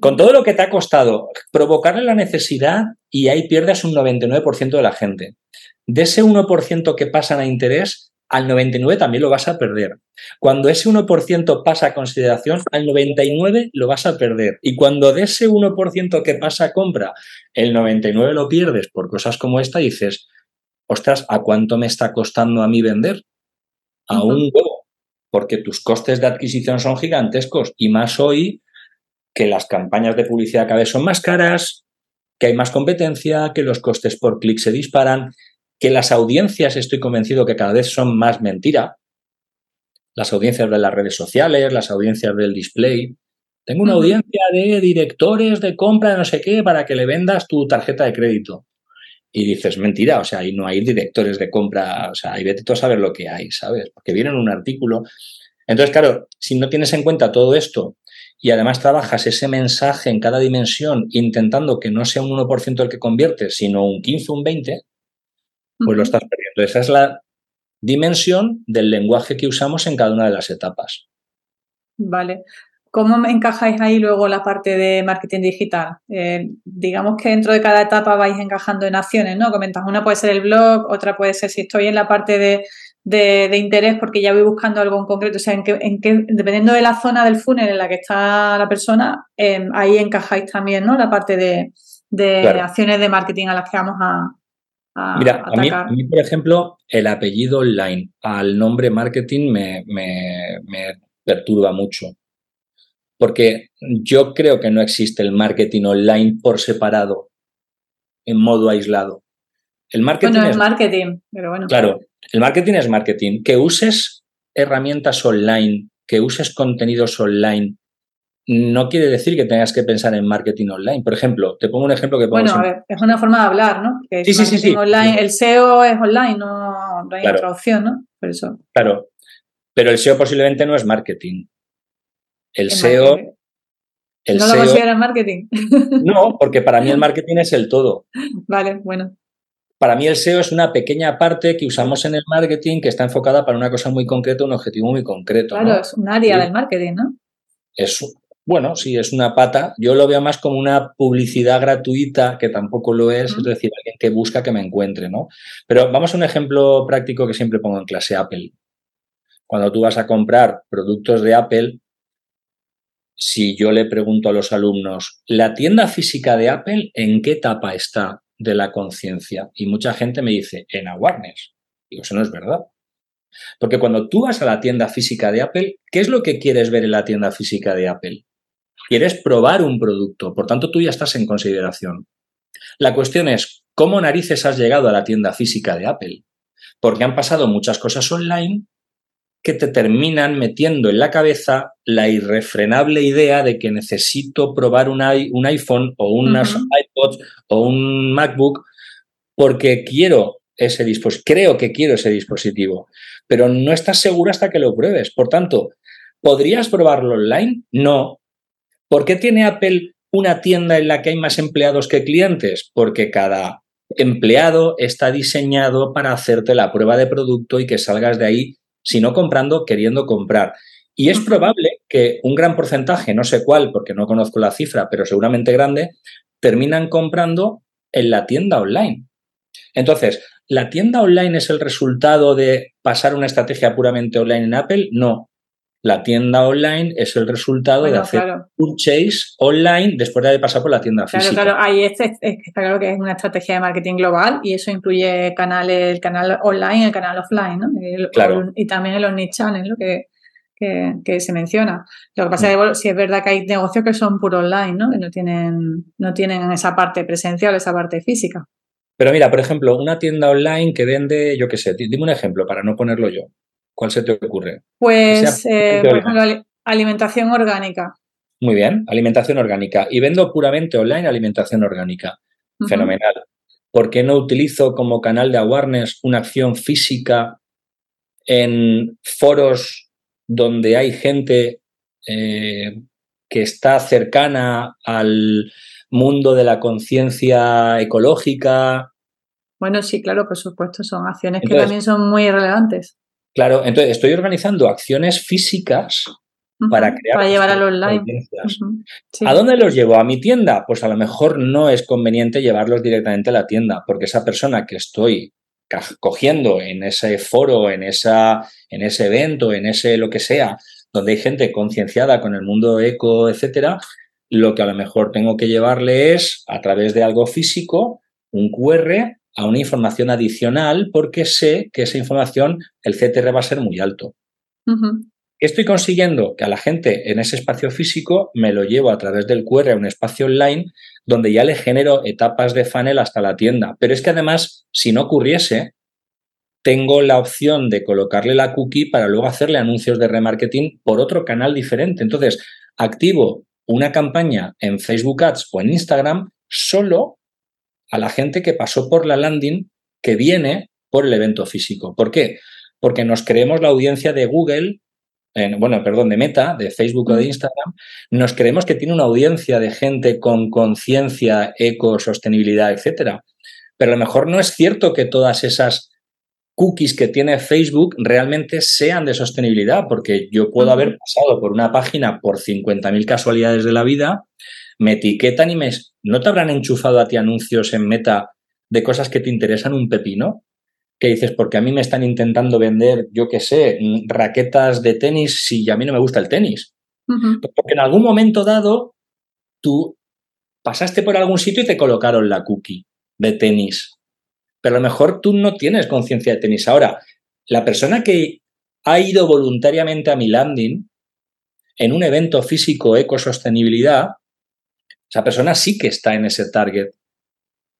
Con todo lo que te ha costado provocarle la necesidad y ahí pierdes un 99% de la gente. De ese 1% que pasan a interés, al 99 también lo vas a perder. Cuando ese 1% pasa a consideración, al 99 lo vas a perder. Y cuando de ese 1% que pasa a compra, el 99 lo pierdes por cosas como esta, dices, ostras, ¿a cuánto me está costando a mí vender? A un huevo. porque tus costes de adquisición son gigantescos y más hoy que las campañas de publicidad cada vez son más caras, que hay más competencia, que los costes por clic se disparan, que las audiencias, estoy convencido que cada vez son más mentira. Las audiencias de las redes sociales, las audiencias del display. Tengo una audiencia de directores de compra de no sé qué para que le vendas tu tarjeta de crédito. Y dices, mentira, o sea, ahí no hay directores de compra, o sea, ahí vete tú a saber lo que hay, ¿sabes? Porque viene en un artículo. Entonces, claro, si no tienes en cuenta todo esto y además trabajas ese mensaje en cada dimensión intentando que no sea un 1% el que convierte, sino un 15, un 20, pues lo estás perdiendo. Esa es la dimensión del lenguaje que usamos en cada una de las etapas. Vale. ¿Cómo encajáis ahí luego la parte de marketing digital? Eh, digamos que dentro de cada etapa vais encajando en acciones, ¿no? Comentas, una puede ser el blog, otra puede ser si estoy en la parte de, interés porque ya voy buscando algo en concreto. O sea, en que, dependiendo de la zona del funnel en la que está la persona, em, ahí encajáis también, ¿no? La parte de, acciones de marketing a las que vamos a, Mira, a mí, por ejemplo, el apellido online al nombre marketing me, me perturba mucho porque yo creo que no existe el marketing online por separado, en modo aislado. El marketing es marketing, pero bueno. Claro, el marketing es marketing. Que uses herramientas online, que uses contenidos online, no quiere decir que tengas que pensar en marketing online. Por ejemplo, te pongo un ejemplo que Bueno, a ver, es una forma de hablar, ¿no? sí, sí, sí, Online, El SEO es online, no, hay otra opción, ¿no? Por eso. Claro, pero el SEO posiblemente no es marketing. El SEO. ¿No lo consideras marketing? No, porque para mí el marketing es el todo. Vale, bueno. Para mí el SEO es una pequeña parte que usamos en el marketing que está enfocada para una cosa muy concreta, un objetivo muy concreto. Claro, es un área del marketing, ¿no? Es, bueno, sí, es una pata. Yo lo veo más como una publicidad gratuita, que tampoco lo es, es decir, alguien que busca que me encuentre, ¿no? Pero vamos a un ejemplo práctico que siempre pongo en clase Apple. Cuando tú vas a comprar productos de Apple, si yo le pregunto a los alumnos, ¿la tienda física de Apple en qué etapa está de la conciencia? Y mucha gente me dice, en awareness. Digo, eso no es verdad. Porque cuando tú vas a la tienda física de Apple, ¿qué es lo que quieres ver en la tienda física de Apple? Quieres probar un producto, por tanto tú ya estás en consideración. La cuestión es, ¿cómo narices has llegado a la tienda física de Apple? Porque han pasado muchas cosas online que te terminan metiendo en la cabeza la irrefrenable idea de que necesito probar un, un iPhone o unas iPods o un MacBook porque quiero ese dispositivo, creo que quiero ese dispositivo, pero no estás seguro hasta que lo pruebes. Por tanto, ¿podrías probarlo online? No. ¿Por qué tiene Apple una tienda en la que hay más empleados que clientes? Porque cada empleado está diseñado para hacerte la prueba de producto y que salgas de ahí sino comprando queriendo comprar. Y es probable que un gran porcentaje, no sé cuál, porque no conozco la cifra, pero seguramente grande, terminan comprando en la tienda online. Entonces, ¿la tienda online es el resultado de pasar una estrategia puramente online en Apple? No. La tienda online es el resultado de hacer purchase online después de haber pasado por la tienda física. Claro, claro, ahí está claro que es una estrategia de marketing global y eso incluye canales, el canal online el canal offline, ¿no? claro. y también el omnichannel, lo que, que, se menciona. Lo que pasa es que si es verdad que hay negocios que son puro online, ¿no? Que no tienen, no tienen esa parte presencial, esa parte física. Pero mira, por ejemplo, una tienda online que vende, yo qué sé, dime un ejemplo para no ponerlo yo. ¿Cuál se te ocurre? Pues, eh, por ejemplo, alimentación orgánica. Muy bien, alimentación orgánica. Y vendo puramente online alimentación orgánica. Fenomenal. ¿Por qué no utilizo como canal de awareness una acción física en foros donde hay gente eh, que está cercana al mundo de la conciencia ecológica? Bueno, sí, claro, por supuesto, son acciones que también son muy relevantes. Claro, entonces estoy organizando acciones físicas para crear. Para llevar al online. ¿A dónde los llevo? ¿A mi tienda? Pues a lo mejor no es conveniente llevarlos directamente a la tienda, porque esa persona que estoy cogiendo en ese foro, en, esa, en ese evento, en ese lo que sea, donde hay gente concienciada con el mundo eco, etcétera, lo que a lo mejor tengo que llevarle es, a través de algo físico, un QR a una información adicional porque sé que esa información, el CTR va a ser muy alto. ¿qué estoy consiguiendo? Que a la gente en ese espacio físico me lo llevo a través del QR a un espacio online donde ya le genero etapas de funnel hasta la tienda. Pero es que además, si no ocurriese, tengo la opción de colocarle la cookie para luego hacerle anuncios de remarketing por otro canal diferente. Entonces, activo una campaña en Facebook Ads o en Instagram solo a la gente que pasó por la landing que viene por el evento físico. ¿Por qué? Porque nos creemos la audiencia de Google, bueno, perdón, de Meta, de Facebook o de Instagram, nos creemos que tiene una audiencia de gente con conciencia, eco, sostenibilidad, etcétera. Pero a lo mejor no es cierto que todas esas cookies que tiene Facebook realmente sean de sostenibilidad, porque yo puedo haber pasado por una página por 50.000 casualidades de la vida, me etiquetan y me... ¿No te habrán enchufado a ti anuncios en meta de cosas que te interesan un pepino? Que dices, porque a mí me están intentando vender, yo qué sé, raquetas de tenis si a mí no me gusta el tenis. Porque en algún momento dado tú pasaste por algún sitio y te colocaron la cookie de tenis pero a lo mejor tú no tienes conciencia de tenis. Ahora, la persona que ha ido voluntariamente a mi landing en un evento físico ecosostenibilidad, esa persona sí que está en ese target.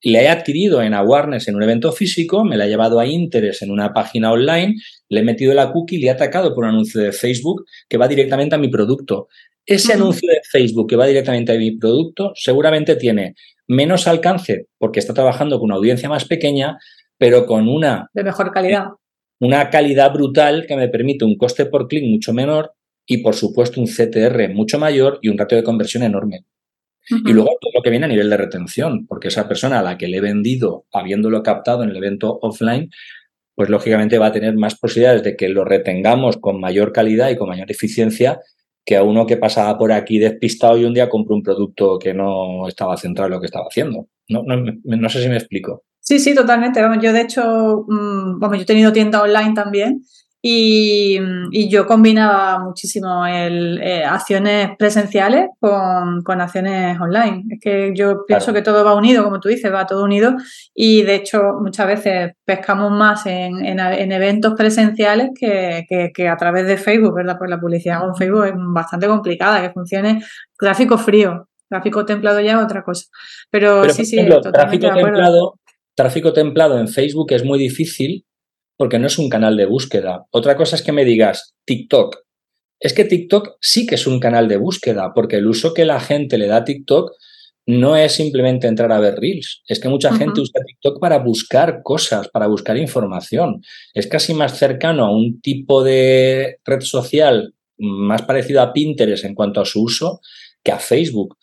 Le he adquirido en awareness en un evento físico, me la he llevado a interés en una página online, le he metido la cookie y le he atacado por un anuncio de Facebook que va directamente a mi producto. Ese anuncio de Facebook que va directamente a mi producto seguramente tiene menos alcance porque está trabajando con una audiencia más pequeña, pero con una... De mejor calidad. Una calidad brutal que me permite un coste por clic mucho menor y, por supuesto, un CTR mucho mayor y un ratio de conversión enorme. Y luego todo lo que viene a nivel de retención, porque esa persona a la que le he vendido, habiéndolo captado en el evento offline, pues lógicamente va a tener más posibilidades de que lo retengamos con mayor calidad y con mayor eficiencia que a uno que pasaba por aquí despistado y un día compró un producto que no estaba centrado en lo que estaba haciendo. No, no, sé si me explico. Sí, sí, totalmente. Vamos, yo de hecho, mm, vamos, yo he tenido tienda online también y, yo combinaba muchísimo el, eh, acciones presenciales con, acciones online. Es que yo pienso que todo va unido, como tú dices, va todo unido y de hecho muchas veces pescamos más en, eventos presenciales que, a través de Facebook, ¿verdad? Pues la publicidad con Facebook es bastante complicada, que funcione tráfico frío, tráfico templado ya otra cosa. Pero, sí, sí, tráfico templado, tráfico templado en Facebook es muy difícil porque no es un canal de búsqueda. Otra cosa es que me digas TikTok. Es que TikTok sí que es un canal de búsqueda, porque el uso que la gente le da a TikTok no es simplemente entrar a ver reels, es que mucha gente usa TikTok para buscar cosas, para buscar información. Es casi más cercano a un tipo de red social más parecido a Pinterest en cuanto a su uso que a Facebook.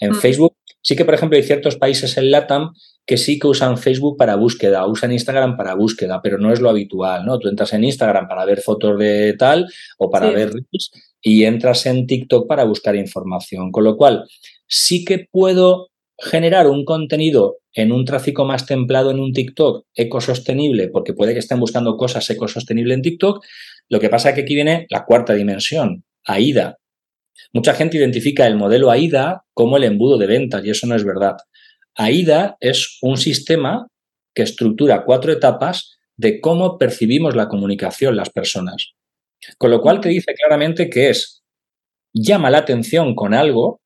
En. Facebook sí que, por ejemplo, hay ciertos países en LATAM que sí que usan Facebook para búsqueda, usan Instagram para búsqueda, pero no es lo habitual, ¿no? Tú entras en Instagram para ver fotos de tal o para ver reels y entras en TikTok para buscar información. Con lo cual, sí que puedo generar un contenido en un tráfico más templado en un TikTok ecosostenible, porque puede que estén buscando cosas ecosostenibles en TikTok. Lo que pasa es que aquí viene la cuarta dimensión, AIDA. Mucha gente identifica el modelo AIDA como el embudo de ventas y eso no es verdad. AIDA es un sistema que estructura cuatro etapas de cómo percibimos la comunicación las personas. Con lo cual te dice claramente que es llama la atención con algo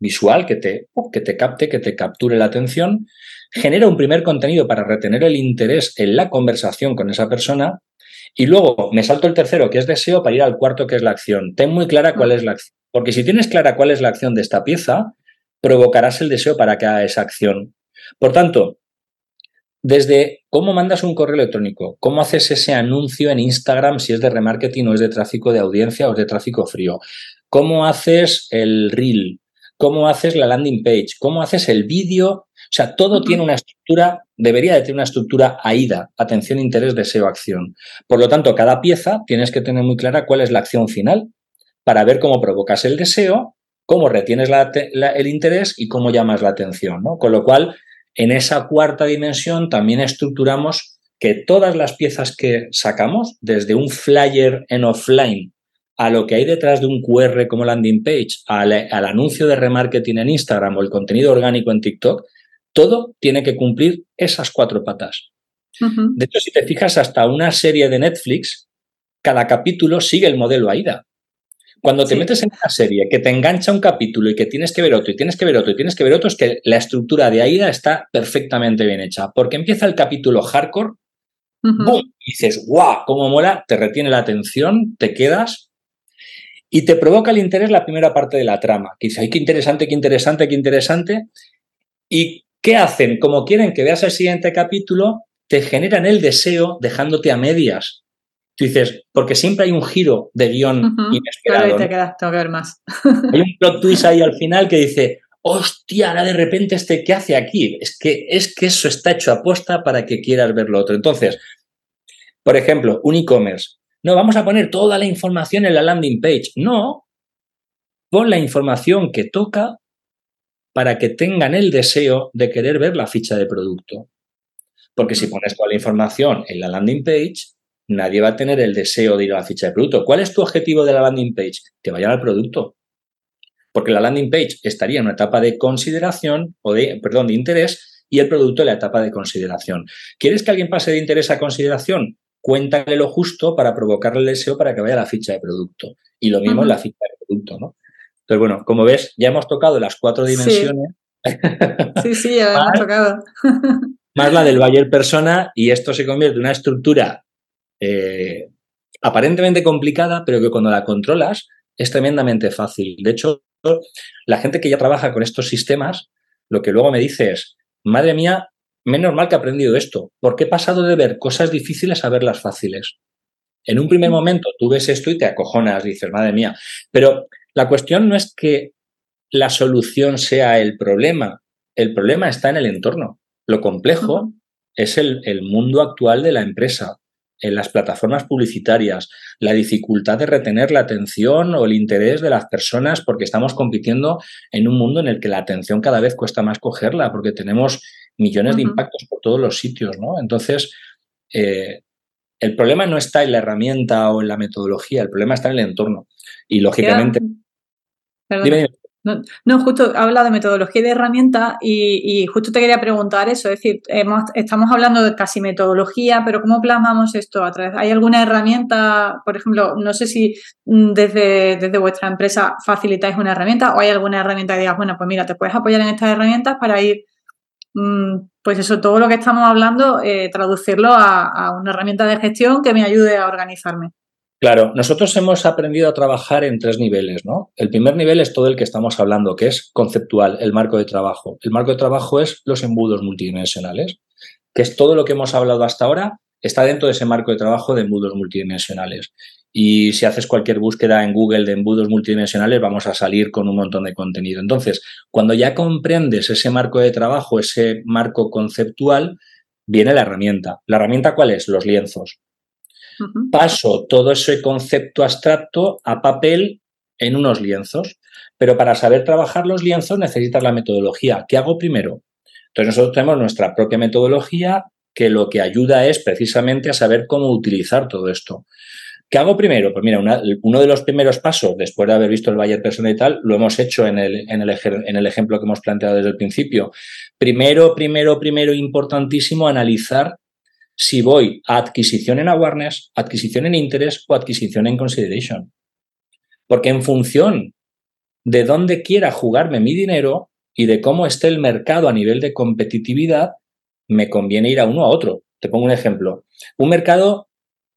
visual que te, que te capte, que te capture la atención, genera un primer contenido para retener el interés en la conversación con esa persona y luego me salto el tercero, que es deseo, para ir al cuarto, que es la acción. Ten muy clara cuál es la acción. Porque si tienes clara cuál es la acción de esta pieza, provocarás el deseo para que haga esa acción. Por tanto, desde cómo mandas un correo electrónico, cómo haces ese anuncio en Instagram si es de remarketing o es de tráfico de audiencia o es de tráfico frío, cómo haces el reel, cómo haces la landing page, cómo haces el vídeo, o sea, todo tiene una estructura, debería de tener una estructura AIDA, atención, interés, deseo, acción. Por lo tanto, cada pieza tienes que tener muy clara cuál es la acción final para ver cómo provocas el deseo cómo retienes el interés y cómo llamas la atención. ¿no? Con lo cual, en esa cuarta dimensión también estructuramos que todas las piezas que sacamos, desde un flyer en offline a lo que hay detrás de un QR como landing page, al, anuncio de remarketing en Instagram o el contenido orgánico en TikTok, todo tiene que cumplir esas cuatro patas. De hecho, si te fijas, hasta una serie de Netflix, cada capítulo sigue el modelo AIDA. Cuando te metes en una serie que te engancha un capítulo y que tienes que ver otro y tienes que ver otro y tienes que ver otro, es que la estructura de AIDA está perfectamente bien hecha. Porque empieza el capítulo hardcore, ¡boom! Y dices, ¡guau! ¿Cómo mola? Te retiene la atención, te quedas y te provoca el interés la primera parte de la trama. Que dice, ¡ay, qué interesante, qué interesante, qué interesante! ¿Y qué hacen? Como quieren que veas el siguiente capítulo, te generan el deseo dejándote a medias. Tú dices, porque siempre hay un giro de guion inesperado. te quedas, tengo que ver más. hay un plot twist ahí al final que dice, hostia, ahora de repente este, ¿qué hace aquí? Es que, es que eso está hecho a posta para que quieras ver lo otro. Entonces, por ejemplo, un e-commerce. No, vamos a poner toda la información en la landing page. No, pon la información que toca para que tengan el deseo de querer ver la ficha de producto. Porque si pones toda la información en la landing page, nadie va a tener el deseo de ir a la ficha de producto. ¿Cuál es tu objetivo de la landing page? Que vayan al producto. Porque la landing page estaría en una etapa de consideración o de, perdón, de interés y el producto en la etapa de consideración. ¿Quieres que alguien pase de interés a consideración? Cuéntale lo justo para provocarle el deseo para que vaya a la ficha de producto. Y lo mismo en la ficha de producto, ¿no? Entonces, bueno, como ves, ya hemos tocado las cuatro dimensiones. Sí, sí, ya hemos tocado. más la del Bayer persona y esto se convierte en una estructura eh, aparentemente complicada, pero que cuando la controlas es tremendamente fácil. De hecho, la gente que ya trabaja con estos sistemas, lo que luego me dice es, madre mía, menos mal que he aprendido esto, porque he pasado de ver cosas difíciles a verlas fáciles. En un primer momento tú ves esto y te acojonas, dices, madre mía, pero la cuestión no es que la solución sea el problema, el problema está en el entorno. Lo complejo es el, el mundo actual de la empresa, en las plataformas publicitarias, la dificultad de retener la atención o el interés de las personas porque estamos compitiendo en un mundo en el que la atención cada vez cuesta más cogerla porque tenemos millones de impactos por todos los sitios, ¿no? Entonces, eh, el problema no está en la herramienta o en la metodología, el problema está en el entorno. Y lógicamente... No, justo habla de metodología y de herramienta y, justo te quería preguntar eso, es decir, estamos hablando de casi metodología, pero ¿cómo plasmamos esto a través? ¿Hay alguna herramienta, por ejemplo, no sé si mm, desde, desde vuestra empresa facilitáis una herramienta o hay alguna herramienta que digas, bueno, pues mira, te puedes apoyar en estas herramientas para ir, mm, pues eso, todo lo que estamos hablando, eh, traducirlo a una herramienta de gestión que me ayude a organizarme? Claro, nosotros hemos aprendido a trabajar en tres niveles, ¿no? El primer nivel es todo el que estamos hablando, que es conceptual, el marco de trabajo. El marco de trabajo es los embudos multidimensionales, que es todo lo que hemos hablado hasta ahora, está dentro de ese marco de trabajo de embudos multidimensionales. Y si haces cualquier búsqueda en Google de embudos multidimensionales, vamos a salir con un montón de contenido. Entonces, cuando ya comprendes ese marco de trabajo, ese marco conceptual, viene la herramienta. ¿La herramienta cuál es? Los lienzos. Paso todo ese concepto abstracto a papel en unos lienzos. Pero para saber trabajar los lienzos necesitas la metodología. ¿Qué hago primero? Entonces nosotros tenemos nuestra propia metodología que lo que ayuda es precisamente a saber cómo utilizar todo esto. ¿Qué hago primero? Pues mira, uno de los primeros pasos, después de haber visto el Bayer Persona y tal, lo hemos hecho en el, en, el, en el ejemplo que hemos planteado desde el principio. Primero, primero, primero, importantísimo, analizar si voy a adquisición en awareness, adquisición en interés o adquisición en consideration. Porque en función de dónde quiera jugarme mi dinero y de cómo esté el mercado a nivel de competitividad, me conviene ir a uno a otro. Te pongo un ejemplo. Un mercado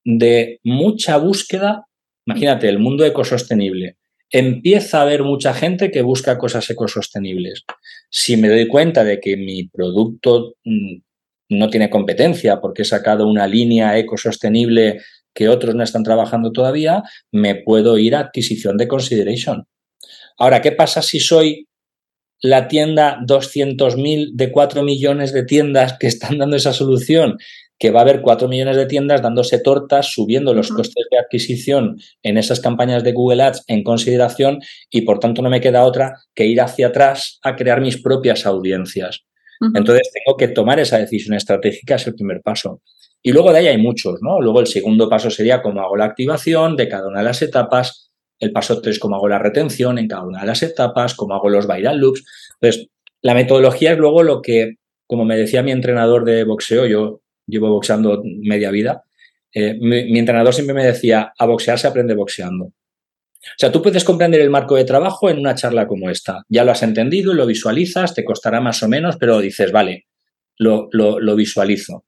de mucha búsqueda, imagínate, el mundo ecosostenible. Empieza a haber mucha gente que busca cosas ecosostenibles. Si me doy cuenta de que mi producto mm, no tiene competencia porque he sacado una línea ecosostenible que otros no están trabajando todavía, me puedo ir a adquisición de consideration. Ahora, ¿qué pasa si soy la tienda 200.000 de 4 millones de tiendas que están dando esa solución? Que va a haber 4 millones de tiendas dándose tortas, subiendo los costes de adquisición en esas campañas de Google Ads en consideración y por tanto no me queda otra que ir hacia atrás a crear mis propias audiencias. Entonces tengo que tomar esa decisión estratégica, es el primer paso. Y luego de ahí hay muchos, ¿no? Luego el segundo paso sería cómo hago la activación de cada una de las etapas. El paso tres, cómo hago la retención en cada una de las etapas, cómo hago los viral loops. Entonces, la metodología es luego lo que, como me decía mi entrenador de boxeo, yo llevo boxeando media vida, eh, mi, entrenador siempre me decía, a boxear se aprende boxeando. O sea, tú puedes comprender el marco de trabajo en una charla como esta. Ya lo has entendido, lo visualizas, te costará más o menos, pero dices, vale, lo, lo, visualizo.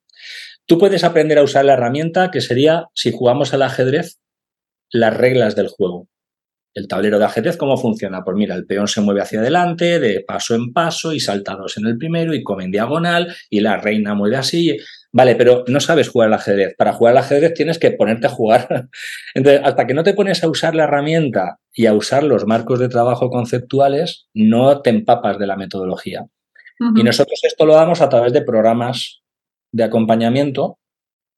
Tú puedes aprender a usar la herramienta que sería, si jugamos al ajedrez, las reglas del juego. El tablero de ajedrez, ¿cómo funciona? Pues mira, el peón se mueve hacia adelante, de paso en paso, y salta dos en el primero, y come en diagonal, y la reina mueve así. Vale, pero no sabes jugar al ajedrez. Para jugar al ajedrez tienes que ponerte a jugar. Entonces, hasta que no te pones a usar la herramienta y a usar los marcos de trabajo conceptuales, no te empapas de la metodología. Y nosotros esto lo damos a través de programas de acompañamiento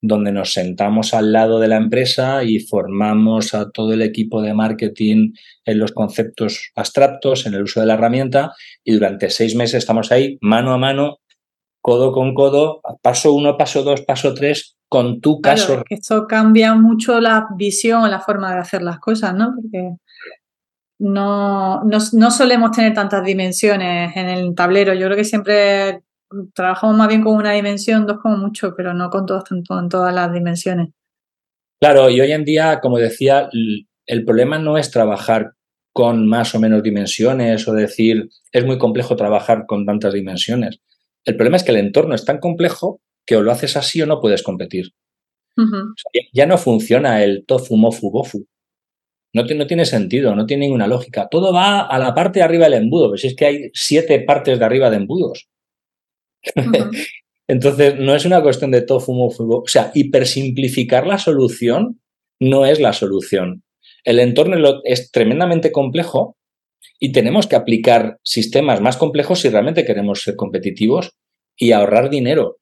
donde nos sentamos al lado de la empresa y formamos a todo el equipo de marketing en los conceptos abstractos, en el uso de la herramienta, y durante seis meses estamos ahí mano a mano codo con codo, paso uno, paso dos, paso tres, con tu caso. esto cambia mucho la visión, la forma de hacer las cosas, ¿no? Porque no, no, solemos tener tantas dimensiones en el tablero. Yo creo que siempre trabajamos más bien con una dimensión, dos como mucho, pero no con todos, en todas las dimensiones. Claro, y hoy en día, como decía, el problema no es trabajar con más o menos dimensiones o decir, es muy complejo trabajar con tantas dimensiones. El problema es que el entorno es tan complejo que o lo haces así o no puedes competir. ya no funciona el tofu, mofu, bofu. No, no, tiene sentido, no tiene ninguna lógica. Todo va a la parte de arriba del embudo. Pues es que hay siete partes de arriba de embudos. Entonces, no es una cuestión de tofu, mofu, bofu. O sea, hipersimplificar la solución no es la solución. El entorno es tremendamente complejo y tenemos que aplicar sistemas más complejos si realmente queremos ser competitivos y ahorrar dinero.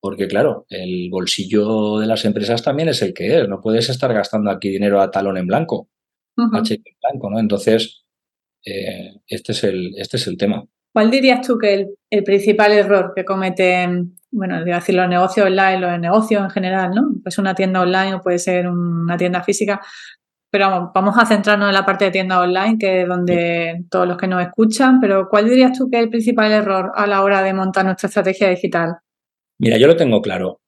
Porque claro, el bolsillo de las empresas también es el que es. No puedes estar gastando aquí dinero a talón en blanco, a cheque en blanco, ¿no? Entonces, eh, este, es el, este es el tema. ¿Cuál dirías tú que el, el principal error que cometen, bueno, decir los negocios online, los negocios en general, ¿no? Pues una tienda online o puede ser una tienda física, pero vamos, a centrarnos en la parte de tienda online, que es donde todos los que nos escuchan, pero ¿cuál dirías tú que es el principal error a la hora de montar nuestra estrategia digital? Mira, yo lo tengo claro.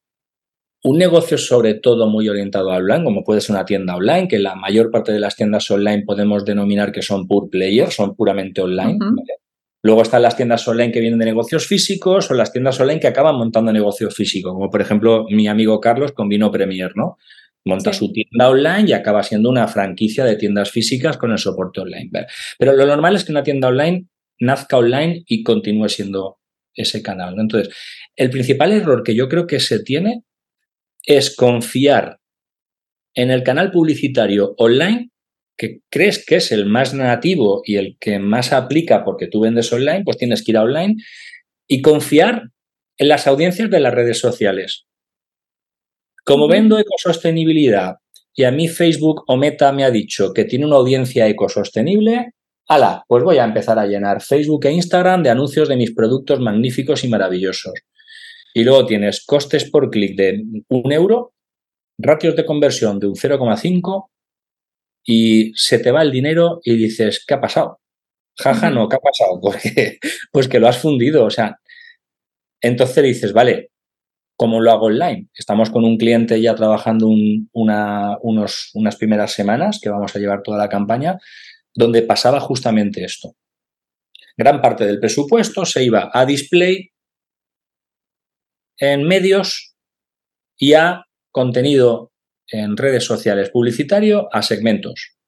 Un negocio sobre todo muy orientado a online, como puede ser una tienda online, que la mayor parte de las tiendas online podemos denominar que son pure players, son puramente online. Luego están las tiendas online que vienen de negocios físicos o las tiendas online que acaban montando negocios físicos, como por ejemplo mi amigo Carlos con Vino Premier, ¿no? Monta su tienda online y acaba siendo una franquicia de tiendas físicas con el soporte online. Pero lo normal es que una tienda online nazca online y continúe siendo ese canal. Entonces, el principal error que yo creo que se tiene es confiar en el canal publicitario online que crees que es el más nativo y el que más aplica porque tú vendes online, pues tienes que ir a online y confiar en las audiencias de las redes sociales. Como vendo ecosostenibilidad y a mí Facebook o Meta me ha dicho que tiene una audiencia ecosostenible, ala, pues voy a empezar a llenar Facebook e Instagram de anuncios de mis productos magníficos y maravillosos. Y luego tienes costes por clic de un euro, ratios de conversión de un 0,5 y se te va el dinero y dices, ¿qué ha pasado? Jaja, no, ¿qué ha pasado? Porque, pues que lo has fundido. O sea, entonces dices, vale, ¿Cómo lo hago online? Estamos con un cliente ya trabajando unos, unas primeras semanas que vamos a llevar toda la campaña, donde pasaba justamente esto. Gran parte del presupuesto se iba a display en medios y a contenido en redes sociales publicitario a segmentos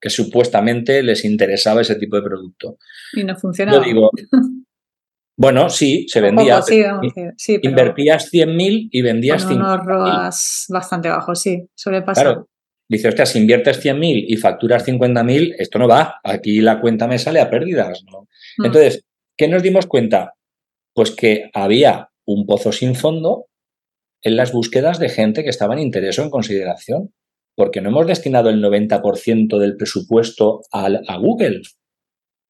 que supuestamente les interesaba ese tipo de producto. Y no funcionaba. digo, Bueno, sí, se vendía. Invertías 100.000 y vendías 5.000. unos ROAS bastante bajos, sí, suele pasar. Claro. Dice, hostia, si inviertes 100.000 y facturas 50.000, esto no va. Aquí la cuenta me sale a pérdidas. Mm. Entonces, ¿qué nos dimos cuenta? Pues que había un pozo sin fondo en las búsquedas de gente que estaba en interés o en consideración. Porque no hemos destinado el 90% del presupuesto a Google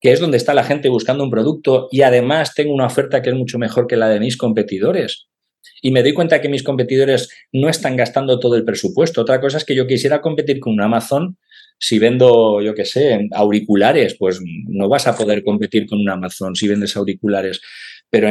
que es donde está la gente buscando un producto y además tengo una oferta que es mucho mejor que la de mis competidores. Y me doy cuenta que mis competidores no están gastando todo el presupuesto. Otra cosa es que yo quisiera competir con un Amazon. Si vendo, yo qué sé, auriculares, pues no vas a poder competir con un Amazon si vendes auriculares. Pero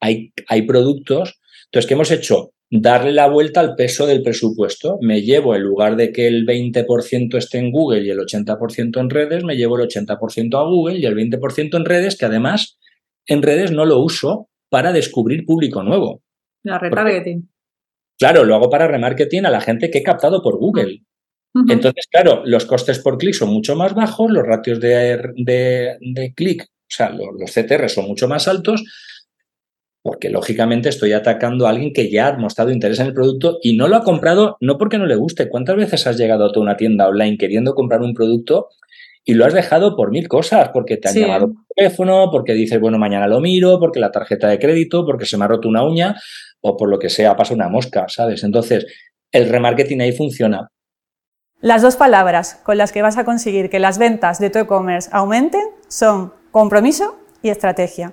hay, hay productos. Entonces, ¿qué hemos hecho? Darle la vuelta al peso del presupuesto. Me llevo, en lugar de que el 20% esté en Google y el 80% en redes, me llevo el 80% a Google y el 20% en redes, que además en redes no lo uso para descubrir público nuevo. La retargeting. Claro, lo hago para remarketing a la gente que he captado por Google. Entonces, claro, los costes por clic son mucho más bajos, los ratios de, de, clic, o sea, los, los CTR son mucho más altos, porque lógicamente estoy atacando a alguien que ya ha mostrado interés en el producto y no lo ha comprado no porque no le guste. ¿Cuántas veces has llegado a toda una tienda online queriendo comprar un producto y lo has dejado por mil cosas? Porque te han llamado por teléfono, porque dices, bueno, mañana lo miro, porque la tarjeta de crédito, porque se me ha roto una uña o por lo que sea, pasa una mosca, ¿sabes? Entonces, el remarketing ahí funciona. Las dos palabras con las que vas a conseguir que las ventas de tu e-commerce aumenten son compromiso y estrategia.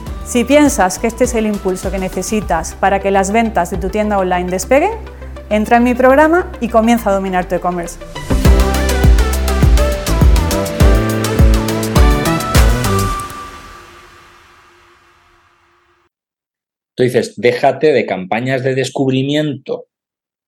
Si piensas que este es el impulso que necesitas para que las ventas de tu tienda online despeguen, entra en mi programa y comienza a dominar tu e-commerce. Tú dices, déjate de campañas de descubrimiento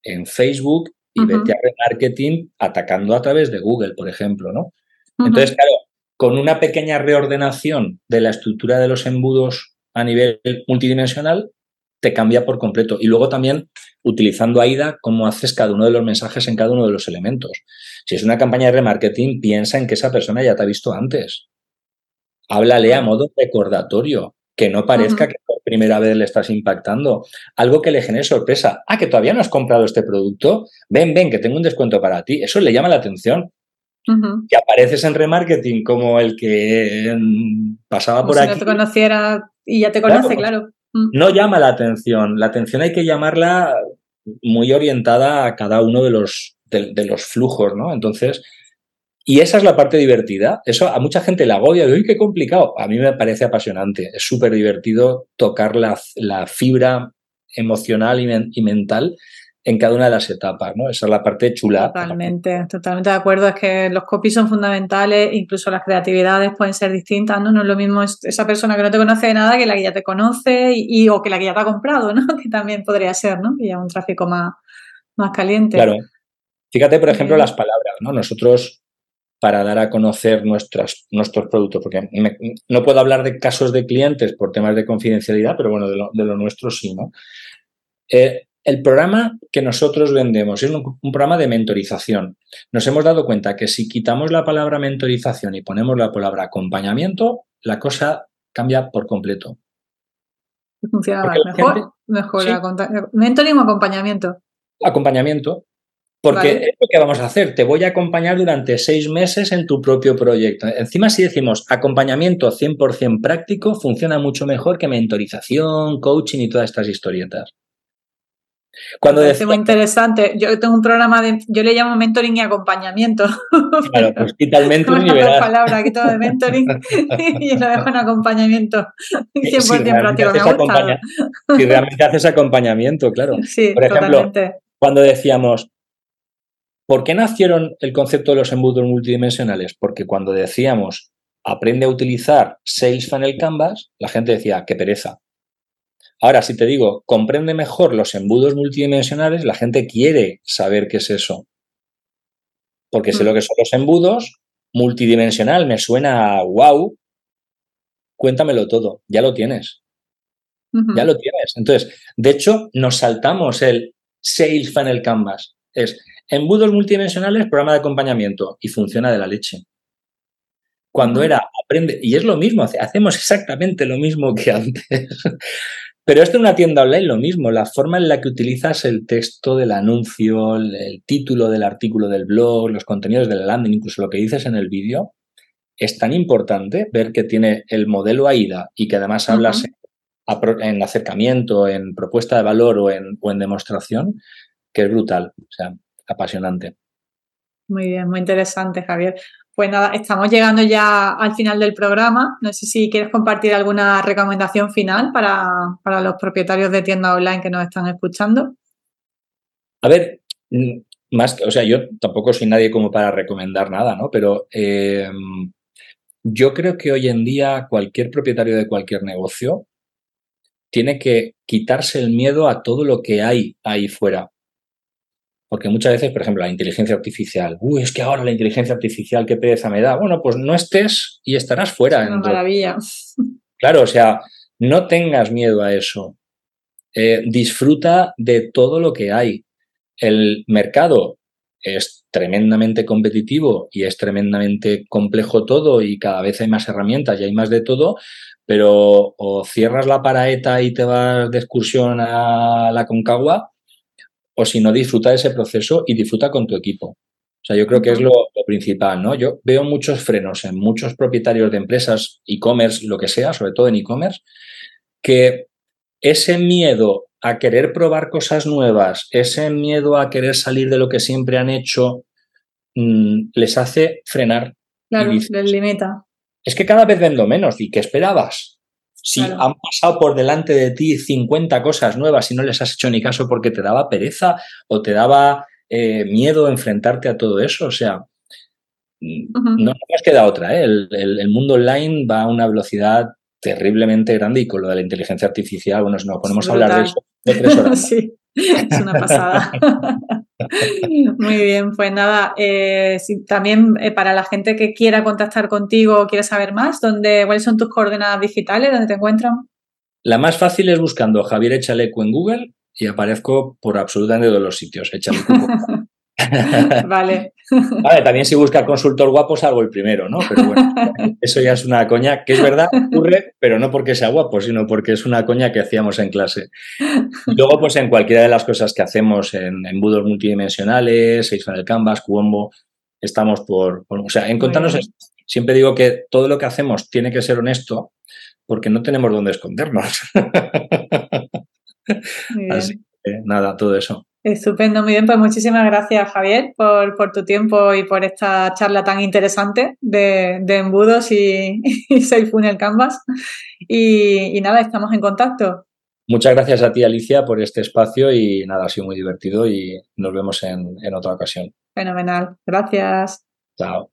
en Facebook y vete a remarketing atacando a través de Google, por ejemplo, ¿no? Entonces, claro, con una pequeña reordenación de la estructura de los embudos a nivel multidimensional, te cambia por completo. Y luego también utilizando AIDA, cómo haces cada uno de los mensajes en cada uno de los elementos. Si es una campaña de remarketing, piensa en que esa persona ya te ha visto antes. Háblale a modo recordatorio, que no parezca que por primera vez le estás impactando. Algo que le genere sorpresa. Ah, que todavía no has comprado este producto. Ven, ven, que tengo un descuento para ti. Eso le llama la atención. Y apareces en remarketing como el que mm, pasaba por si aquí. no te conociera y ya te conoce, claro. Mm. No llama la atención. La atención hay que llamarla muy orientada a cada uno de los, de, los flujos, ¿no? Entonces, y esa es la parte divertida. Eso a mucha gente le agobia de, uy, qué complicado. A mí me parece apasionante. Es súper divertido tocar la, la, fibra emocional y, y mental en cada una de las etapas, ¿no? Esa es la parte chula. Totalmente, totalmente de acuerdo. Es que los copies son fundamentales, incluso las creatividades pueden ser distintas, ¿no? No es lo mismo esa persona que no te conoce de nada que la que ya te conoce y, o que la que ya te ha comprado, ¿no? Que también podría ser, ¿no? Y ya un tráfico más, más caliente. Claro. Fíjate, por ejemplo, las palabras, ¿no? Nosotros, para dar a conocer nuestras, nuestros productos, porque no puedo hablar de casos de clientes por temas de confidencialidad, pero bueno, de lo, de lo nuestro sí, ¿no? Eh, el programa que nosotros vendemos es un, programa de mentorización. Nos hemos dado cuenta que si quitamos la palabra mentorización y ponemos la palabra acompañamiento, la cosa cambia por completo. Funciona mejor, mejor mentoring o acompañamiento. Acompañamiento. Porque es lo que vamos a hacer. Te voy a acompañar durante seis meses en tu propio proyecto. Encima, si decimos acompañamiento 100% práctico, funciona mucho mejor que mentorización, coaching y todas estas historietas. Cuando es muy interesante. Yo tengo un programa de, yo le llamo mentoring y acompañamiamente Claro, pues quita el mentoring y verás. palabra, quito de mentoring y lo dejo en acompañamiento. 100% si práctico, me ha Si realmente haces acompañamiento, claro. Sí, Por ejemplo, totalmente. cuando decíamos, ¿por qué nacieron el concepto de los embudos multidimensionales? Porque cuando decíamos, aprende a utilizar Sales Funnel Canvas, la gente decía, qué pereza. Ahora, si te digo, comprende mejor los embudos multidimensionales, la gente quiere saber qué es eso. Porque sé mm. lo que son los embudos, multidimensional, me suena a wow. Cuéntamelo todo, ya lo tienes. Ya lo tienes. Entonces, de hecho, nos saltamos el Sales Funnel Canvas. Es embudos multidimensionales, programa de acompañamiento y funciona de la leche. Cuando era aprende, y es lo mismo, hacemos exactamente lo mismo que antes. Pero esto en una tienda online lo mismo, la forma en la que utilizas el texto del anuncio, el, título del artículo del blog, los contenidos del landing, incluso lo que dices en el vídeo, es tan importante ver que tiene el modelo AIDA y que además hablas en, acercamiento, en propuesta de valor o en, o en demostración, que es brutal, o sea, apasionante. Muy bien, muy interesante, Javier. Pues nada, estamos llegando ya al final del programa. No sé si quieres compartir alguna recomendación final para, los propietarios de tiendas online que nos están escuchando. A ver, mm, más que, o sea, yo tampoco soy nadie como para recomendar nada, ¿no? Pero em, yo creo que hoy en día cualquier propietario de cualquier negocio tiene que quitarse el miedo a todo lo que hay ahí fuera. Porque muchas veces, por ejemplo, la inteligencia artificial, uy, es que ahora la inteligencia artificial, qué pereza me da. Bueno, pues no estés y estarás fuera. Es una maravilla. Claro, o sea, no tengas miedo a eso. Eh, disfruta de todo lo que hay. El mercado es tremendamente competitivo y es tremendamente complejo todo y cada vez hay más herramientas y hay más de todo, pero o cierras la paraeta y te vas de excursión a la Concagua o si no, disfruta de ese proceso y disfruta con tu equipo. O sea, yo creo que es lo, principal, ¿no? Yo veo muchos frenos en muchos propietarios de empresas, e-commerce, lo que sea, sobre todo en e-commerce, que ese miedo a querer probar cosas nuevas, ese miedo a querer salir de lo que siempre han hecho, mm, les hace frenar. Claro, les limita. Es que cada vez vendo menos. ¿Y qué esperabas? Si han pasado por delante de ti 50 cosas nuevas y no les has hecho ni caso porque te daba pereza o te daba eh, miedo enfrentarte a todo eso, o sea, no nos queda otra. ¿eh? El, mundo online va a una velocidad terriblemente grande y con lo de la inteligencia artificial, bueno, nos ponemos a hablar de eso de tres horas. sí, es una pasada. Muy bien, pues nada, eh, también eh, para la gente que quiera contactar contigo o quiere saber más, ¿dónde, ¿cuáles son tus coordenadas digitales? ¿Dónde te encuentran? La más fácil es buscando Javier Echaleco en Google y aparezco por absolutamente todos los sitios. vale. Vale, también si busca consultor guapo salgo el primero, ¿no? Pero bueno, eso ya es una coña, que es verdad, ocurre, pero no porque sea guapo, sino porque es una coña que hacíamos en clase. luego, pues en cualquiera de las cosas que hacemos en embudos multidimensionales, Seis el Canvas, Cuombo, estamos por, o sea, encontrarnos, siempre digo que todo lo que hacemos tiene que ser honesto porque no tenemos dónde escondernos. Así que nada, todo eso. Estupendo, muy bien. Pues muchísimas gracias, Javier, por, por tu tiempo y por esta charla tan interesante de, embudos y, y Funnel Canvas. Y, nada, estamos en contacto. Muchas gracias a ti, Alicia, por este espacio y nada, ha sido muy divertido y nos vemos en, en otra ocasión. Fenomenal. Gracias. Chao.